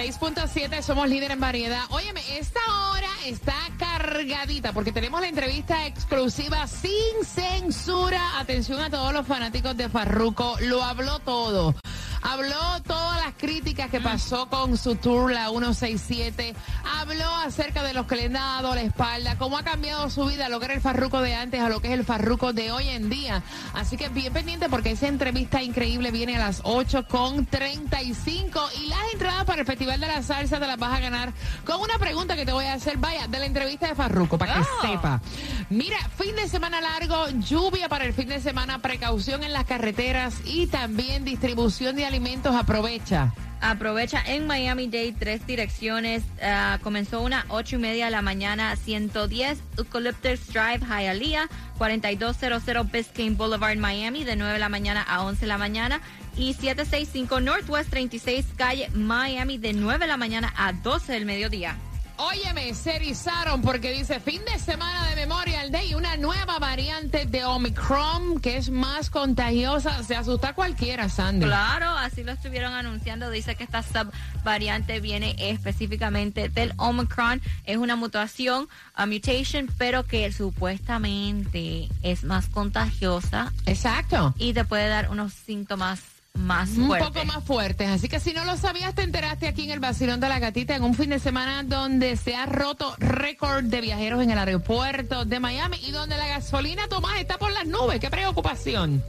6.7, somos líder en variedad. Óyeme, esta hora está cargadita porque tenemos la entrevista exclusiva sin censura. Atención a todos los fanáticos de Farruco, lo habló todo. Habló toda la las críticas que pasó con su tour, la 167. Habló acerca de los que le han dado la espalda, cómo ha cambiado su vida, lo que era el Farruko de antes a lo que es el Farruko de hoy en día. Así que bien pendiente porque esa entrevista increíble viene a las 8 con 35 y las entradas para el Festival de la Salsa te las vas a ganar con una pregunta que te voy a hacer, vaya, de la entrevista de Farruko, para que sepa. Mira, fin de semana largo, lluvia para el fin de semana, precaución en las carreteras y también distribución de alimentos. Aprovecha. Aprovecha en Miami Dade tres direcciones. Ah, comenzó una 8 y media de la mañana, 110 Eucalyptus Drive, Hialeah, 4200 Biscayne Boulevard, Miami, de 9 de la mañana a 11 de la mañana. Y 765 Northwest 36 Calle, Miami, de 9 de la mañana a 12 del mediodía. Óyeme, se erizaron porque dice fin de semana de Memorial Day, una nueva variante de Omicron que es más contagiosa. Se asusta cualquiera, Sandy. Claro, así lo estuvieron anunciando. Dice que esta subvariante viene específicamente del Omicron. Es una mutación, a mutation, pero que supuestamente es más contagiosa Exacto. y te puede dar unos síntomas más Un poco más fuertes. Así que si no lo sabías, te enteraste aquí en el Vacilón de la Gatita en un fin de semana donde se ha roto récord de viajeros en el aeropuerto de Miami y donde la gasolina, Tomás, está por las nubes. ¡Qué preocupación!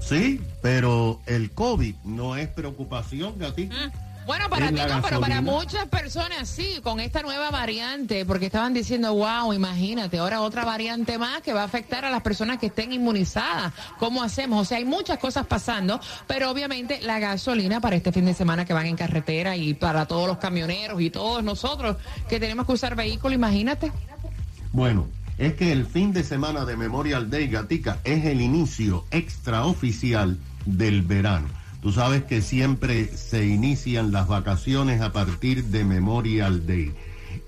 Sí, pero el COVID no es preocupación, gatito. Bueno, para ¿En ti no, pero para muchas personas sí, con esta nueva variante, porque estaban diciendo, wow, imagínate, ahora otra variante más que va a afectar a las personas que estén inmunizadas. ¿Cómo hacemos? O sea, hay muchas cosas pasando, pero obviamente la gasolina para este fin de semana que van en carretera y para todos los camioneros y todos nosotros que tenemos que usar vehículo, imagínate. Bueno, es que el fin de semana de Memorial Day, Gatica, es el inicio extraoficial del verano. Tú sabes que siempre se inician las vacaciones a partir de Memorial Day.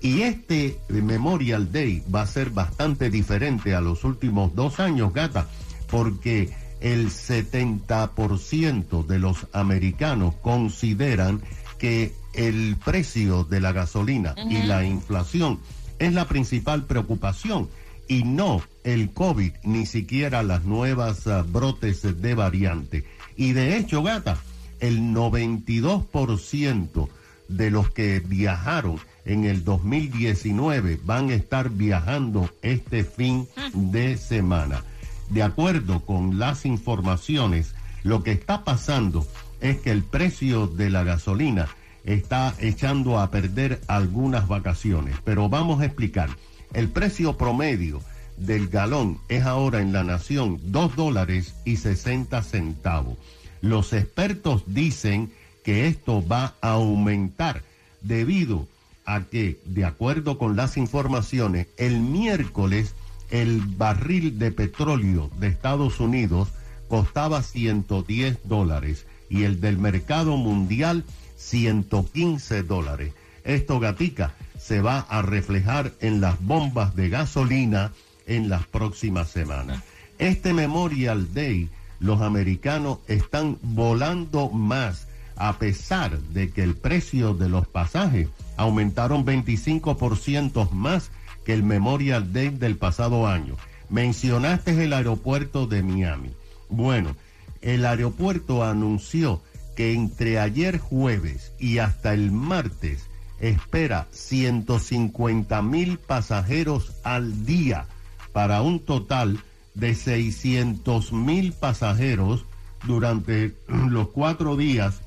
Y este Memorial Day va a ser bastante diferente a los últimos dos años, gata, porque el 70% de los americanos consideran que el precio de la gasolina y la inflación es la principal preocupación y no el COVID, ni siquiera las nuevas ah, brotes de variante. Y de hecho, gata, el 92% de los que viajaron en el 2019 van a estar viajando este fin de semana. De acuerdo con las informaciones, lo que está pasando es que el precio de la gasolina está echando a perder algunas vacaciones. Pero vamos a explicar. El precio promedio del galón es ahora en la nación 2 dólares y 60 centavos. Los expertos dicen que esto va a aumentar debido a que, de acuerdo con las informaciones, el miércoles el barril de petróleo de Estados Unidos costaba 110 dólares y el del mercado mundial 115 dólares. Esto, gatica, se va a reflejar en las bombas de gasolina en las próximas semanas. Este Memorial Day, los americanos están volando más a pesar de que el precio de los pasajes aumentaron 25% más que el Memorial Day del pasado año. Mencionaste el aeropuerto de Miami. Bueno, el aeropuerto anunció que entre ayer jueves y hasta el martes espera 150 mil pasajeros al día para un total de 600 mil pasajeros durante los cuatro días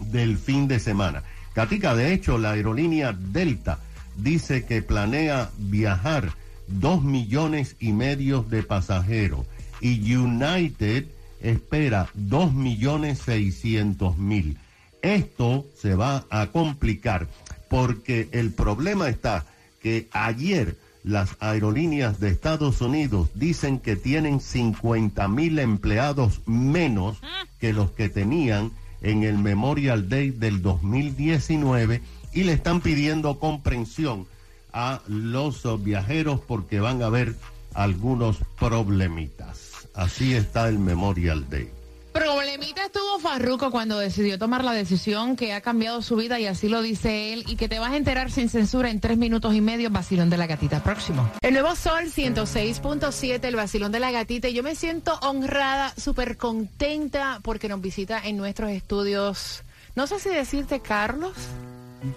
del fin de semana. Katica, de hecho, la aerolínea Delta dice que planea viajar dos millones y medio de pasajeros y United espera dos millones seiscientos mil. Esto se va a complicar porque el problema está que ayer las aerolíneas de Estados Unidos dicen que tienen 50 mil empleados menos que los que tenían en el Memorial Day del 2019 y le están pidiendo comprensión a los viajeros porque van a haber algunos problemitas. Así está el Memorial Day. Problemita estuvo Farruco cuando decidió tomar la decisión que ha cambiado su vida y así lo dice él y que te vas a enterar sin censura en tres minutos y medio, Vacilón de la Gatita. Próximo. El nuevo Sol 106.7, el Vacilón de la Gatita. Y yo me siento honrada, súper contenta porque nos visita en nuestros estudios. No sé si decirte Carlos.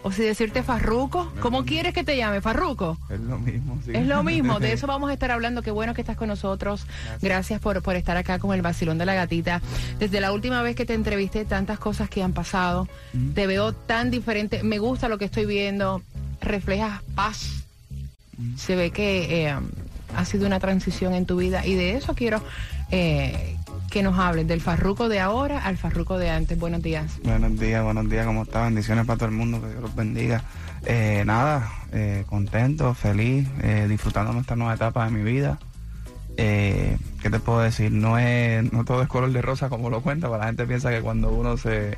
O si decirte Farruco, ¿cómo quieres que te llame? Farruco. Es lo mismo, sí. Es lo mismo, de eso vamos a estar hablando. Qué bueno que estás con nosotros. Gracias, por, por estar acá con el vacilón de la gatita. Desde la última vez que te entrevisté, tantas cosas que han pasado. Te veo tan diferente. Me gusta lo que estoy viendo. Reflejas paz. Se ve que eh, ha sido una transición en tu vida y de eso quiero eh, que nos hables, del farruco de ahora al farruco de antes. Buenos días. Buenos días, buenos días, ¿cómo está? Bendiciones para todo el mundo, que Dios los bendiga. Eh, nada, eh, contento, feliz, eh, disfrutando nuestra nueva etapa de mi vida. Eh, ¿Qué te puedo decir? No es, no todo es color de rosa como lo cuenta, porque la gente piensa que cuando uno se,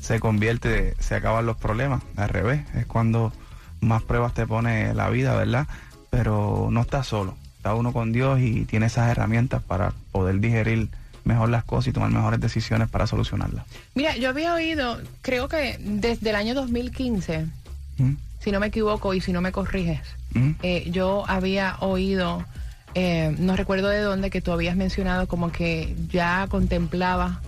se convierte se acaban los problemas. Al revés, es cuando más pruebas te pone la vida, ¿verdad? Pero no estás solo, está uno con Dios y tiene esas herramientas para poder digerir mejor las cosas y tomar mejores decisiones para solucionarlas. Mira, yo había oído, creo que desde el año 2015, ¿Mm? si no me equivoco y si no me corriges, ¿Mm? eh, yo había oído, eh, no recuerdo de dónde, que tú habías mencionado como que ya contemplaba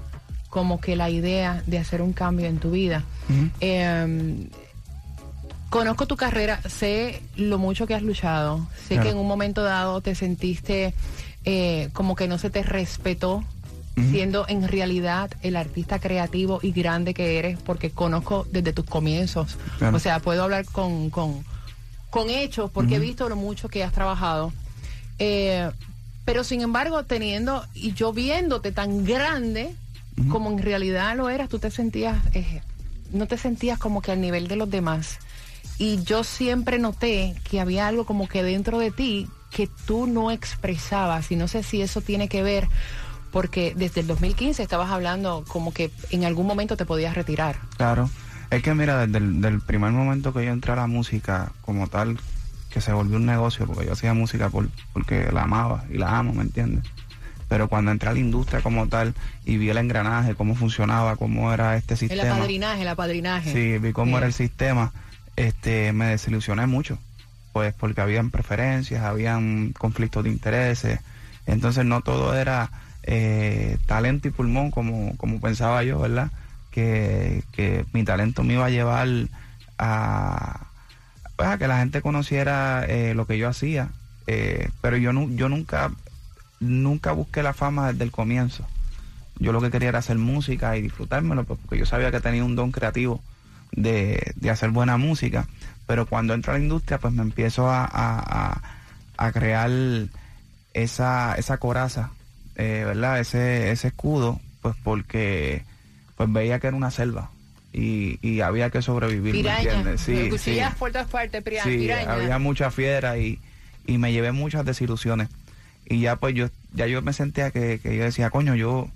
como que la idea de hacer un cambio en tu vida. ¿Mm? Eh, conozco tu carrera, sé lo mucho que has luchado, sé Claro. que en un momento dado te sentiste eh, como que no se te respetó Siendo en realidad el artista creativo y grande que eres, porque conozco desde tus comienzos. Claro. O sea, puedo hablar con, con, con hechos, porque he visto lo mucho que has trabajado. Eh, pero sin embargo, teniendo y yo viéndote tan grande como en realidad lo eras, tú te sentías, eh, no te sentías como que al nivel de los demás. Y yo siempre noté que había algo como que dentro de ti que tú no expresabas. Y no sé si eso tiene que ver, porque desde el 2015 estabas hablando como que en algún momento te podías retirar. Claro. Es que mira, desde el del primer momento que yo entré a la música como tal, que se volvió un negocio, porque yo hacía música por, porque la amaba y la amo, ¿me entiendes? Pero cuando entré a la industria como tal y vi el engranaje, cómo funcionaba, cómo era este El sistema. apadrinaje, el apadrinaje. Sí, vi cómo Sí. era el sistema, este, me desilusioné mucho, pues porque habían preferencias, habían conflictos de intereses, entonces no todo era eh, talento y pulmón como, como pensaba yo, ¿verdad? Que, que mi talento me iba a llevar a, pues, a que la gente conociera eh, lo que yo hacía, eh, pero yo, nu- yo nunca, nunca busqué la fama desde el comienzo. Yo lo que quería era hacer música y disfrutármelo, pues, porque yo sabía que tenía un don creativo de, de hacer buena música. Pero cuando entro a la industria, pues me empiezo a, a- a- a crear esa, esa coraza, eh, ¿verdad? Ese, ese escudo, pues porque pues veía que era una selva y, y había que sobrevivir, ¿me entiendes? Sí, sí. por todas partes, pira- Sí, piraña. había mucha fiera y, y me llevé muchas desilusiones. Y ya pues yo, ya yo me sentía que, que yo decía, coño, yo,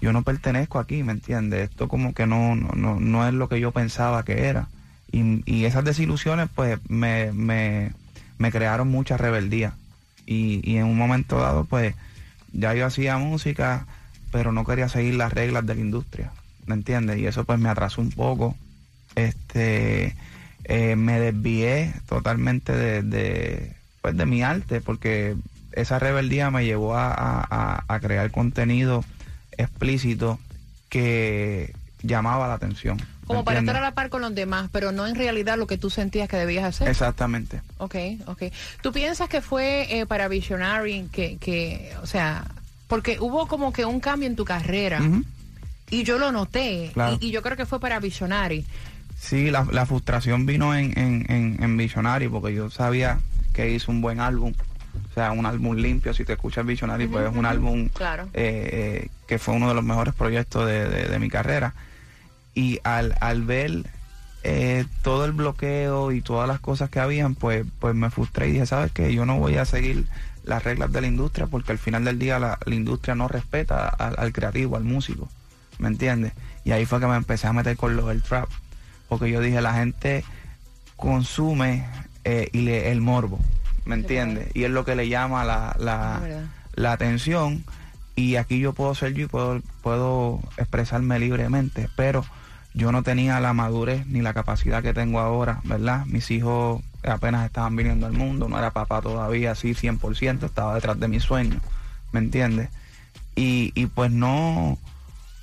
yo no pertenezco aquí, ¿me entiendes? Esto como que no, no, no, no es lo que yo pensaba que era. Y, y esas desilusiones pues me, me, me crearon mucha rebeldía. Y, y en un momento dado pues ya yo hacía música, pero no quería seguir las reglas de la industria, ¿me entiendes? Y eso pues me atrasó un poco. Este, eh, me desvié totalmente de, pues, de mi arte, porque esa rebeldía me llevó a crear contenido explícito que llamaba la atención. ¿Me Como para estar a la par con los demás, pero no en realidad lo que tú sentías que debías hacer. Exactamente. Ok, ok. ¿Tú piensas que fue eh, para Visionary que, que, o sea, porque hubo como que un cambio en tu carrera y yo lo noté Claro. y, y yo creo que fue para Visionary. Sí, la, la frustración vino en, en, en, en Visionary porque yo sabía que hizo un buen álbum. O sea, un álbum limpio. Si te escuchas Visionary, pues es un álbum Claro. eh, eh, que fue uno de los mejores proyectos de, de- de mi carrera. Y al, al ver eh, todo el bloqueo y todas las cosas que habían, pues, pues me frustré y dije, ¿sabes qué? Yo no voy a seguir las reglas de la industria porque al final del día la, la industria no respeta al, al creativo, al músico, ¿me entiendes? Y ahí fue que me empecé a meter con lo del trap, porque yo dije, la gente consume eh, y le, el morbo, ¿me entiendes? Y es lo que le llama la, la, la atención y aquí yo puedo ser yo y puedo, puedo expresarme libremente, pero yo no tenía la madurez ni la capacidad que tengo ahora, ¿verdad? Mis hijos apenas estaban viniendo al mundo, no era papá todavía así 100%, estaba detrás de mis sueños, ¿me entiendes? Y, y pues no,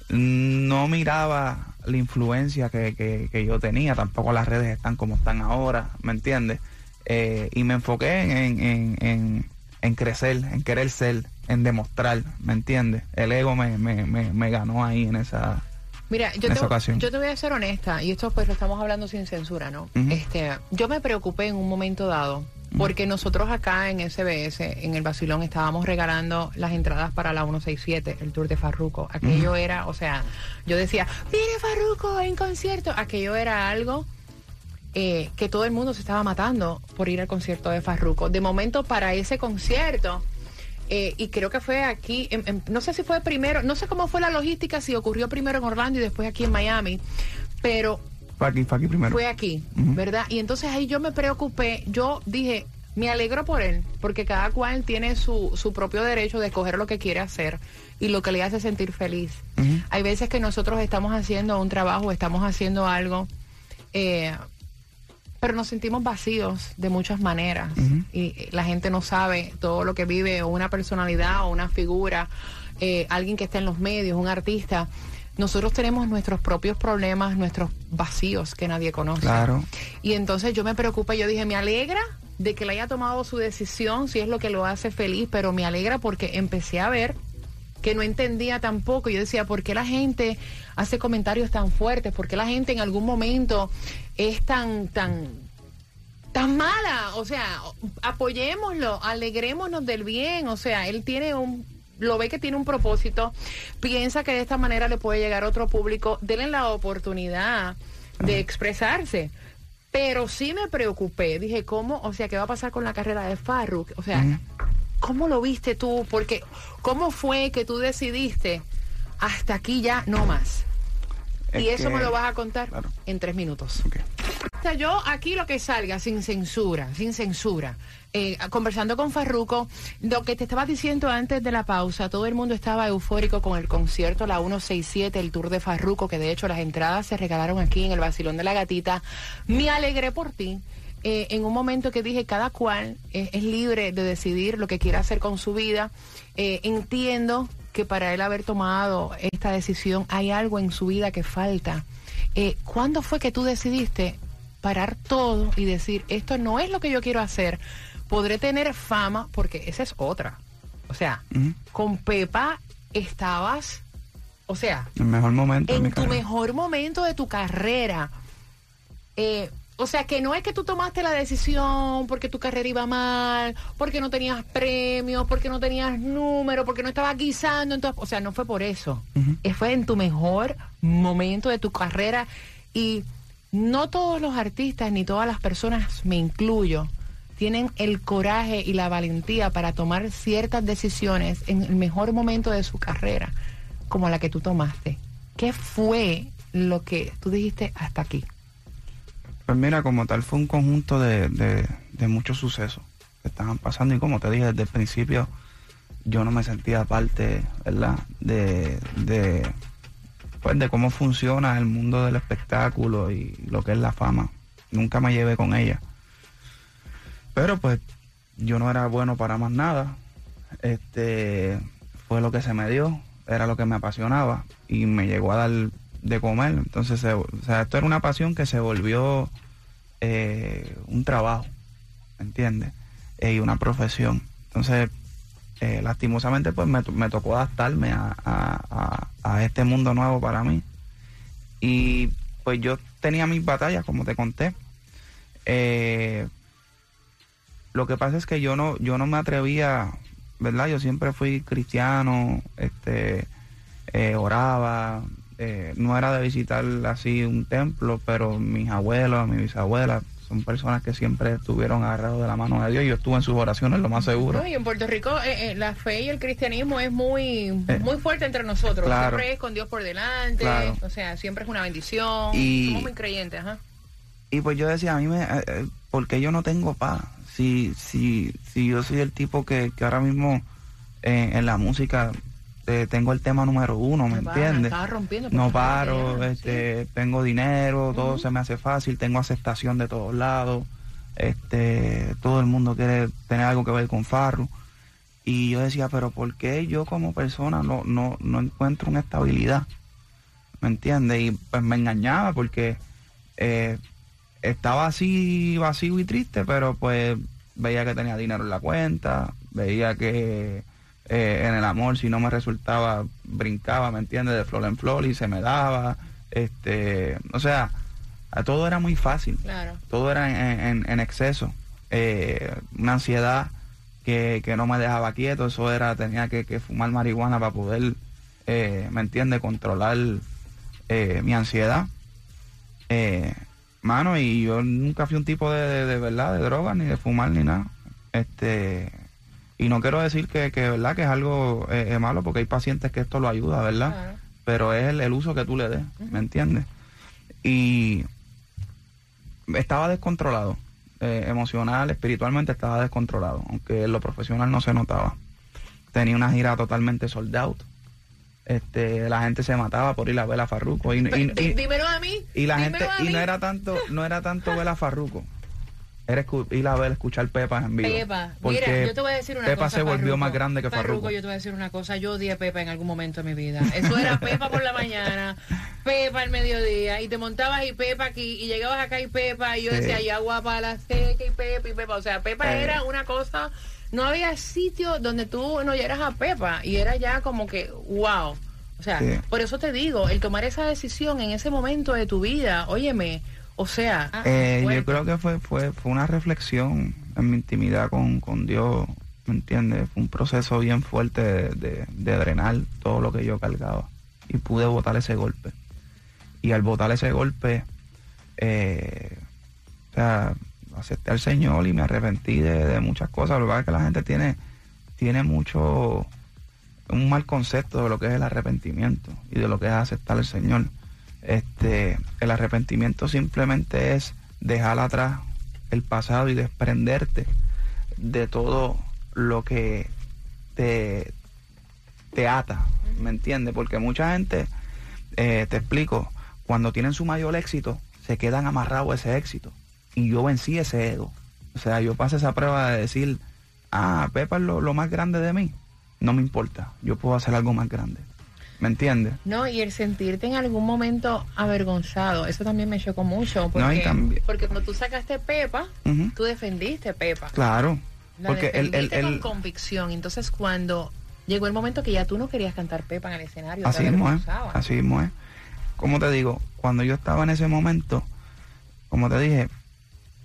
no miraba la influencia que, que- yo tenía, tampoco las redes están como están ahora, ¿me entiendes? Eh, y me enfoqué en, en, en, en- en crecer, en querer ser, en demostrar, ¿me entiendes? El ego me, me, me, me ganó ahí en esa... Mira, yo te, yo voy a ser honesta, y esto pues lo estamos hablando sin censura, ¿no? Este, yo me preocupé en un momento dado, porque nosotros acá en SBS, en el Basilón, estábamos regalando las entradas para la 167, el Tour de Farruco. Aquello era, o sea, yo decía, mire Farruco en concierto. Aquello era algo eh, que todo el mundo se estaba matando por ir al concierto de Farruco. De momento, para ese concierto, eh, y creo que fue aquí, en- en- no sé si fue primero, no sé cómo fue la logística, si ocurrió primero en Orlando y después aquí en Miami, pero Fue aquí, fue aquí primero. fue aquí. ¿verdad? Y entonces ahí yo me preocupé, yo dije, me alegro por él, porque cada cual tiene su, su propio derecho de escoger lo que quiere hacer y lo que le hace sentir feliz. Hay veces que nosotros estamos haciendo un trabajo, estamos haciendo algo, eh, pero nos sentimos vacíos de muchas maneras y eh, la gente no sabe todo lo que vive una personalidad o una figura, eh, alguien que está en los medios, un artista. Nosotros tenemos nuestros propios problemas, nuestros vacíos que nadie conoce. Claro. Y entonces yo me preocupé, yo dije, me alegra de que le haya tomado su decisión, si es lo que lo hace feliz, pero me alegra porque empecé a ver que no entendía tampoco. Yo decía, ¿por qué la gente hace comentarios tan fuertes? ¿Por qué la gente en algún momento es tan, tan, tan mala? O sea, apoyémoslo, alegrémonos del bien. O sea, él tiene un, lo ve que tiene un propósito, piensa que de esta manera le puede llegar a otro público, denle la oportunidad de expresarse. Pero sí me preocupé, dije, ¿cómo? O sea, ¿qué va a pasar con la carrera de Farruk? O sea, ¿Cómo lo viste tú? Porque, ¿cómo fue que tú decidiste hasta aquí ya no más? Es y eso que- me lo vas a contar Claro. en tres minutos. Sea, yo aquí lo que salga, sin censura, sin censura. Eh, conversando con Farruco, lo que te estaba diciendo antes de la pausa, todo el mundo estaba eufórico con el concierto La 167, el tour de Farruco, que de hecho las entradas se regalaron aquí en el Basilón de la Gatita. Me alegré por ti. Eh, en un momento que dije, cada cual eh, es libre de decidir lo que quiere hacer con su vida. Eh, entiendo que para él haber tomado esta decisión hay algo en su vida que falta. Eh, ¿Cuándo fue que tú decidiste parar todo y decir, esto no es lo que yo quiero hacer? Podré tener fama, porque esa es otra. O sea, con Pepa estabas, o sea, El mejor momento en mi tu carrera. mejor momento de tu carrera. Eh, o sea, que no es que tú tomaste la decisión porque tu carrera iba mal, porque no tenías premios, porque no tenías número, porque no estabas guisando. En tu- o sea, no fue por eso. Eh, Fue en tu mejor momento de tu carrera. Y no todos los artistas ni todas las personas, me incluyo, tienen el coraje y la valentía para tomar ciertas decisiones en el mejor momento de su carrera, como la que tú tomaste. ¿Qué fue lo que tú dijiste hasta aquí? Pues mira, como tal fue un conjunto de, de- muchos sucesos que estaban pasando y como te dije desde el principio, yo no me sentía parte, ¿verdad? De, de, pues de cómo funciona el mundo del espectáculo y lo que es la fama. Nunca me llevé con ella. Pero pues yo no era bueno para más nada. Este fue lo que se me dio, era lo que me apasionaba y me llegó a dar de comer. Entonces, se- o sea, esto era una pasión que se volvió eh, un trabajo, ¿entiendes? Eh, y una profesión. Entonces, eh, lastimosamente, pues me, me tocó adaptarme a, a- a- a este mundo nuevo para mí. Y pues yo tenía mis batallas, como te conté. Eh, lo que pasa es que yo no, yo no me atrevía, ¿verdad? Yo siempre fui cristiano, este, oraba, eh, no era de visitar así un templo, pero mis abuelos, mis bisabuelas, son personas que siempre estuvieron agarrados de la mano de Dios. Yo estuve en sus oraciones, lo más seguro. No, y en Puerto Rico eh, eh, la fe y el cristianismo es muy muy fuerte entre nosotros. claro. Siempre es con Dios por delante. Claro. O sea, siempre es una bendición. Y- Somos muy creyentes, ajá. Y pues yo decía, a mí me, eh, eh, ¿por qué yo no tengo paz? Si, si, si yo soy el tipo que, que ahora mismo eh, en la música eh, tengo el tema número uno, ¿me No entiendes? No paro, este, tengo dinero, todo se me hace fácil, tengo aceptación de todos lados, este, todo el mundo quiere tener algo que ver con Farru. Y yo decía, pero ¿por qué yo como persona no, no, no encuentro una estabilidad? ¿Me entiendes? Y pues me engañaba porque eh, estaba así vacío y triste, pero pues veía que tenía dinero en la cuenta, veía que eh, en el amor si no me resultaba brincaba, ¿me entiendes? De flor en flor y se me daba, este, o sea, a todo era muy fácil, Claro. todo era en, en- en exceso, eh, una ansiedad que, que no me dejaba quieto, eso era, tenía que, que fumar marihuana para poder, eh, ¿me entiendes? Controlar eh, mi ansiedad. Eh, mano, y yo nunca fui un tipo de, de, de verdad, de droga, ni de fumar, ni nada. Este, y no quiero decir que, que verdad, que es algo eh, eh, malo, porque hay pacientes que esto lo ayuda, ¿verdad? Claro. Pero es el, el uso que tú le des, ¿me entiendes? Y estaba descontrolado, eh, emocional, espiritualmente estaba descontrolado, aunque en lo profesional no se notaba. Tenía una gira totalmente sold out. Este, la gente se mataba por ir a ver a Farruko. Y, y- y- dímelo a mí. y la gente y no era tanto no era tanto ver a Farruko era ir a ver escuchar Pepa en vivo Pepa, porque mira, yo te voy a decir una Pepa cosa. se volvió más grande que Farruko, yo te voy a decir una cosa. Yo odié Pepa en algún momento de mi vida. Eso era Pepa por la mañana, Pepa al mediodía, y te montabas y Pepa aquí, y llegabas acá y Pepa, y yo Sí. decía, ya guapa la seca y Pepa y Pepa. O sea, Pepa Eh. era una cosa. No había sitio donde tú no llegaras a Pepa, y era ya como que, wow. O sea, Sí. por eso te digo, el tomar esa decisión en ese momento de tu vida, óyeme, o sea, Eh, fuerte. yo creo que fue fue fue una reflexión en mi intimidad con, con Dios ¿me entiendes? Fue un proceso bien fuerte de, de- de drenar todo lo que yo cargaba y pude botar ese golpe y al botar ese golpe eh, o sea acepté al Señor y me arrepentí de, de muchas cosas lo que pasa es que la gente tiene tiene mucho un mal concepto de lo que es el arrepentimiento y de lo que es aceptar al Señor. Este, el arrepentimiento simplemente es dejar atrás el pasado y desprenderte de todo lo que te, te ata, ¿me entiendes? Porque mucha gente, eh, te explico, cuando tienen su mayor éxito, se quedan amarrados a ese éxito. Y yo vencí ese ego. O sea, yo pasé esa prueba de decir, ah, Pepa es lo, lo más grande de mí. No me importa, yo puedo hacer algo más grande. ¿Me entiendes? No, y el sentirte en algún momento avergonzado, eso también me chocó mucho. Porque, No, y también- porque cuando tú sacaste Pepa, tú defendiste Pepa. Claro. La Porque el, el, defendiste el- con convicción. Entonces, cuando llegó el momento que ya tú no querías cantar Pepa en el escenario, te Así mismo es, así mismo es. Como te digo, cuando yo estaba en ese momento, como te dije,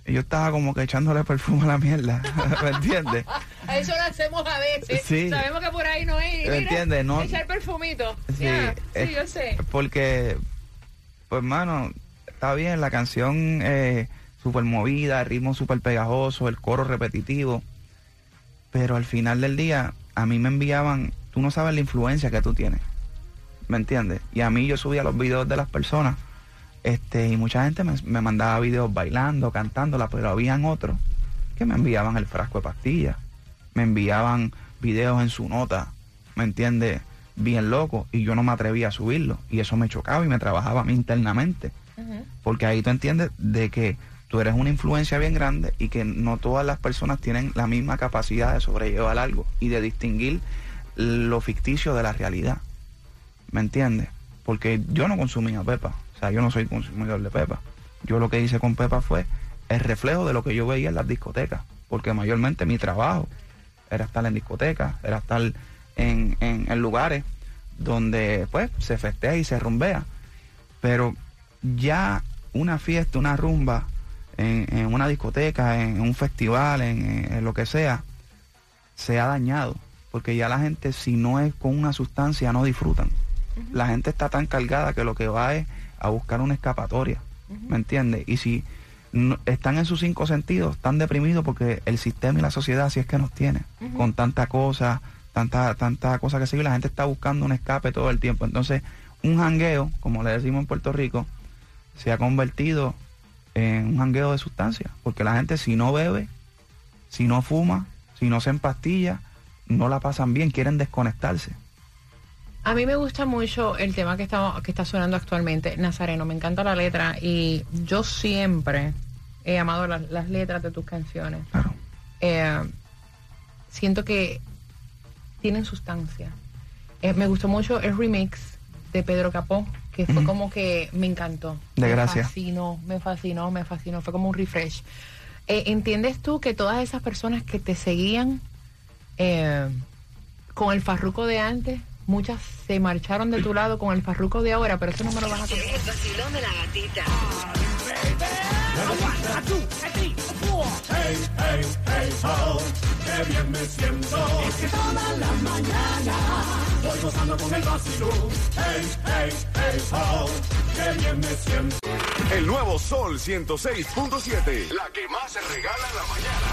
yo estaba como que echándole perfume a la mierda, ¿me entiendes? Eso lo hacemos a veces. Sí. Sabemos que por ahí no es. ¿Me entiendes? No- Echar perfumito. Sí, es- sí, yo sé. Porque, pues hermano, está bien, la canción eh, súper movida, el ritmo súper pegajoso, el coro repetitivo, pero al final del día a mí me enviaban, tú no sabes la influencia que tú tienes, ¿me entiendes? Y a mí yo subía los videos de las personas, este, y mucha gente me, me mandaba videos bailando, cantándola, pero habían otros que me enviaban el frasco de pastillas, me enviaban videos en su nota, ¿me entiendes? Bien loco, y yo no me atrevía a subirlo, y eso me chocaba y me trabajaba a mí internamente, porque ahí tú entiendes de que tú eres una influencia bien grande y que no todas las personas tienen la misma capacidad de sobrellevar algo y de distinguir lo ficticio de la realidad, ¿me entiendes? Porque yo no consumía Pepa, sea, yo no soy consumidor de Pepa, yo lo que hice con Pepa fue el reflejo de lo que yo veía en las discotecas, porque mayormente mi trabajo era estar en discotecas, era estar en, en- en lugares donde pues se festea y se rumbea. Pero ya una fiesta, una rumba, en, en una discoteca, en, un festival, en, en lo que sea, se ha dañado. Porque ya la gente, si no es con una sustancia, no disfrutan. la gente está tan cargada que lo que va es a buscar una escapatoria, ¿me entiendes? Y si no- están en sus cinco sentidos, están deprimidos porque el sistema y la sociedad así es que nos tiene, con tanta cosa, tanta, tanta cosa que sigue, la gente está buscando un escape todo el tiempo. Entonces, un jangueo, como le decimos en Puerto Rico, se ha convertido en un jangueo de sustancias, porque la gente si no bebe, si no fuma, si no se empastilla, no la pasan bien, quieren desconectarse. A mí me gusta mucho el tema que está, que está sonando actualmente, Nazareno. Me encanta la letra y yo siempre he amado las, las letras de tus canciones. Claro. Eh, siento que tienen sustancia. Eh, me gustó mucho el remix de Pedro Capó, que fue como que me encantó. De me gracia. fascinó, me fascinó, me fascinó. Fue como un refresh. Eh, ¿Entiendes tú que todas esas personas que te seguían con el farruco de antes, muchas se marcharon de tu lado con el farruco de ahora, pero eso no me lo vas a tocar? El vacilón de la gatita. El nuevo Sol 106.7. La que más se regala en la mañana.